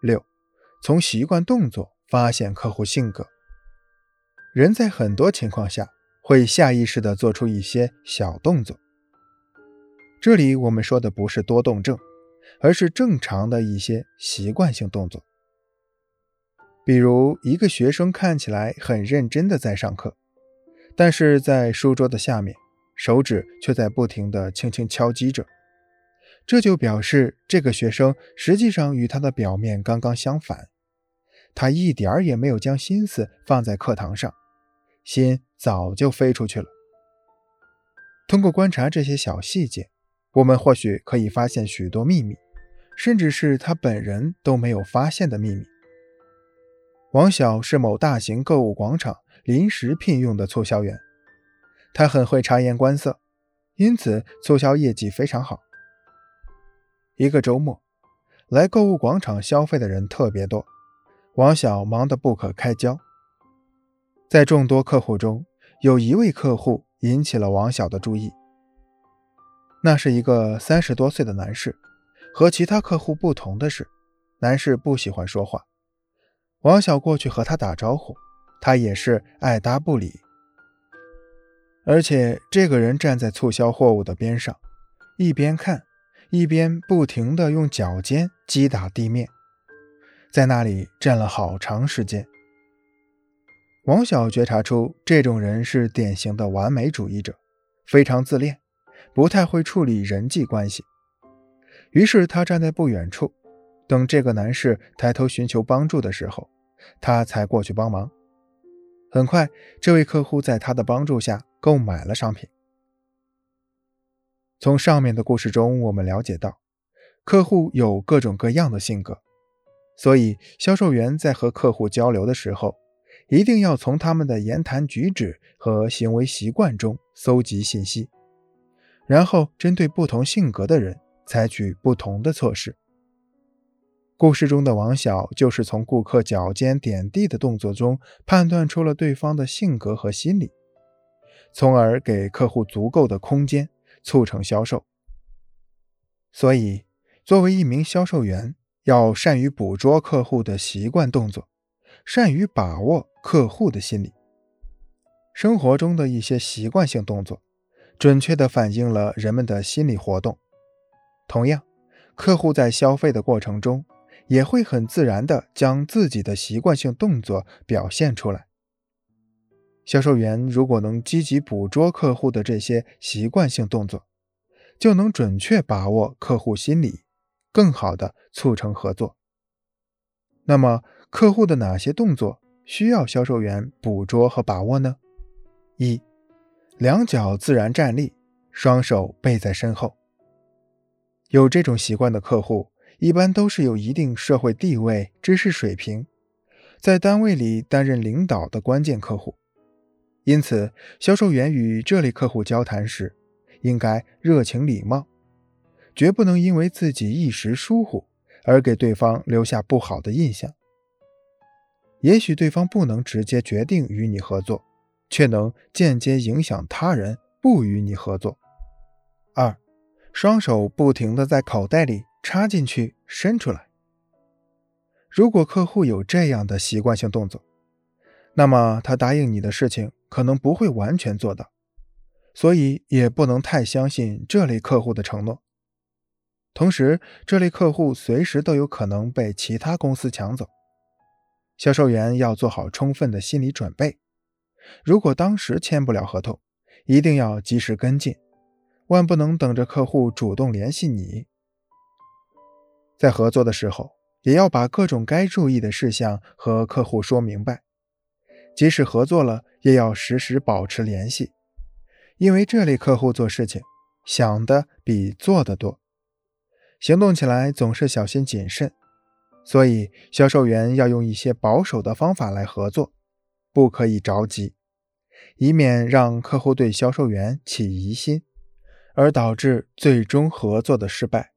六，从习惯动作发现客户性格。人在很多情况下会下意识地做出一些小动作。这里我们说的不是多动症，而是正常的一些习惯性动作。比如，一个学生看起来很认真地在上课，但是在书桌的下面，手指却在不停地轻轻敲击着。这就表示这个学生实际上与他的表面刚刚相反，他一点儿也没有将心思放在课堂上，心早就飞出去了。通过观察这些小细节，我们或许可以发现许多秘密，甚至是他本人都没有发现的秘密。王晓是某大型购物广场临时聘用的促销员，他很会察言观色，因此促销业绩非常好。一个周末，来购物广场消费的人特别多，王晓忙得不可开交。在众多客户中，有一位客户引起了王晓的注意。那是一个三十多岁的男士，和其他客户不同的是，男士不喜欢说话。王晓过去和他打招呼，他也是爱答不理。而且这个人站在促销货物的边上，一边看。一边不停地用脚尖击打地面，在那里站了好长时间。王晓觉察出这种人是典型的完美主义者，非常自恋，不太会处理人际关系。于是他站在不远处，等这个男士抬头寻求帮助的时候，他才过去帮忙。很快，这位客户在他的帮助下购买了商品。从上面的故事中，我们了解到，客户有各种各样的性格，所以销售员在和客户交流的时候，一定要从他们的言谈举止和行为习惯中搜集信息，然后针对不同性格的人采取不同的措施。故事中的王晓就是从顾客脚尖点地的动作中判断出了对方的性格和心理，从而给客户足够的空间。促成销售，所以作为一名销售员，要善于捕捉客户的习惯动作，善于把握客户的心理。生活中的一些习惯性动作，准确地反映了人们的心理活动。同样，客户在消费的过程中，也会很自然地将自己的习惯性动作表现出来。销售员如果能积极捕捉客户的这些习惯性动作，就能准确把握客户心理，更好的促成合作。那么，客户的哪些动作需要销售员捕捉和把握呢？一，两脚自然站立，双手背在身后。有这种习惯的客户，一般都是有一定社会地位、知识水平，在单位里担任领导的关键客户。因此，销售员与这类客户交谈时，应该热情礼貌，绝不能因为自己一时疏忽而给对方留下不好的印象。也许对方不能直接决定与你合作，却能间接影响他人不与你合作。二，双手不停地在口袋里插进去、伸出来。如果客户有这样的习惯性动作，那么他答应你的事情。可能不会完全做到，所以也不能太相信这类客户的承诺。同时，这类客户随时都有可能被其他公司抢走，销售员要做好充分的心理准备。如果当时签不了合同，一定要及时跟进，万不能等着客户主动联系你。在合作的时候，也要把各种该注意的事项和客户说明白。即使合作了，也要时时保持联系，因为这类客户做事情想的比做的多，行动起来总是小心谨慎，所以销售员要用一些保守的方法来合作，不可以着急，以免让客户对销售员起疑心，而导致最终合作的失败。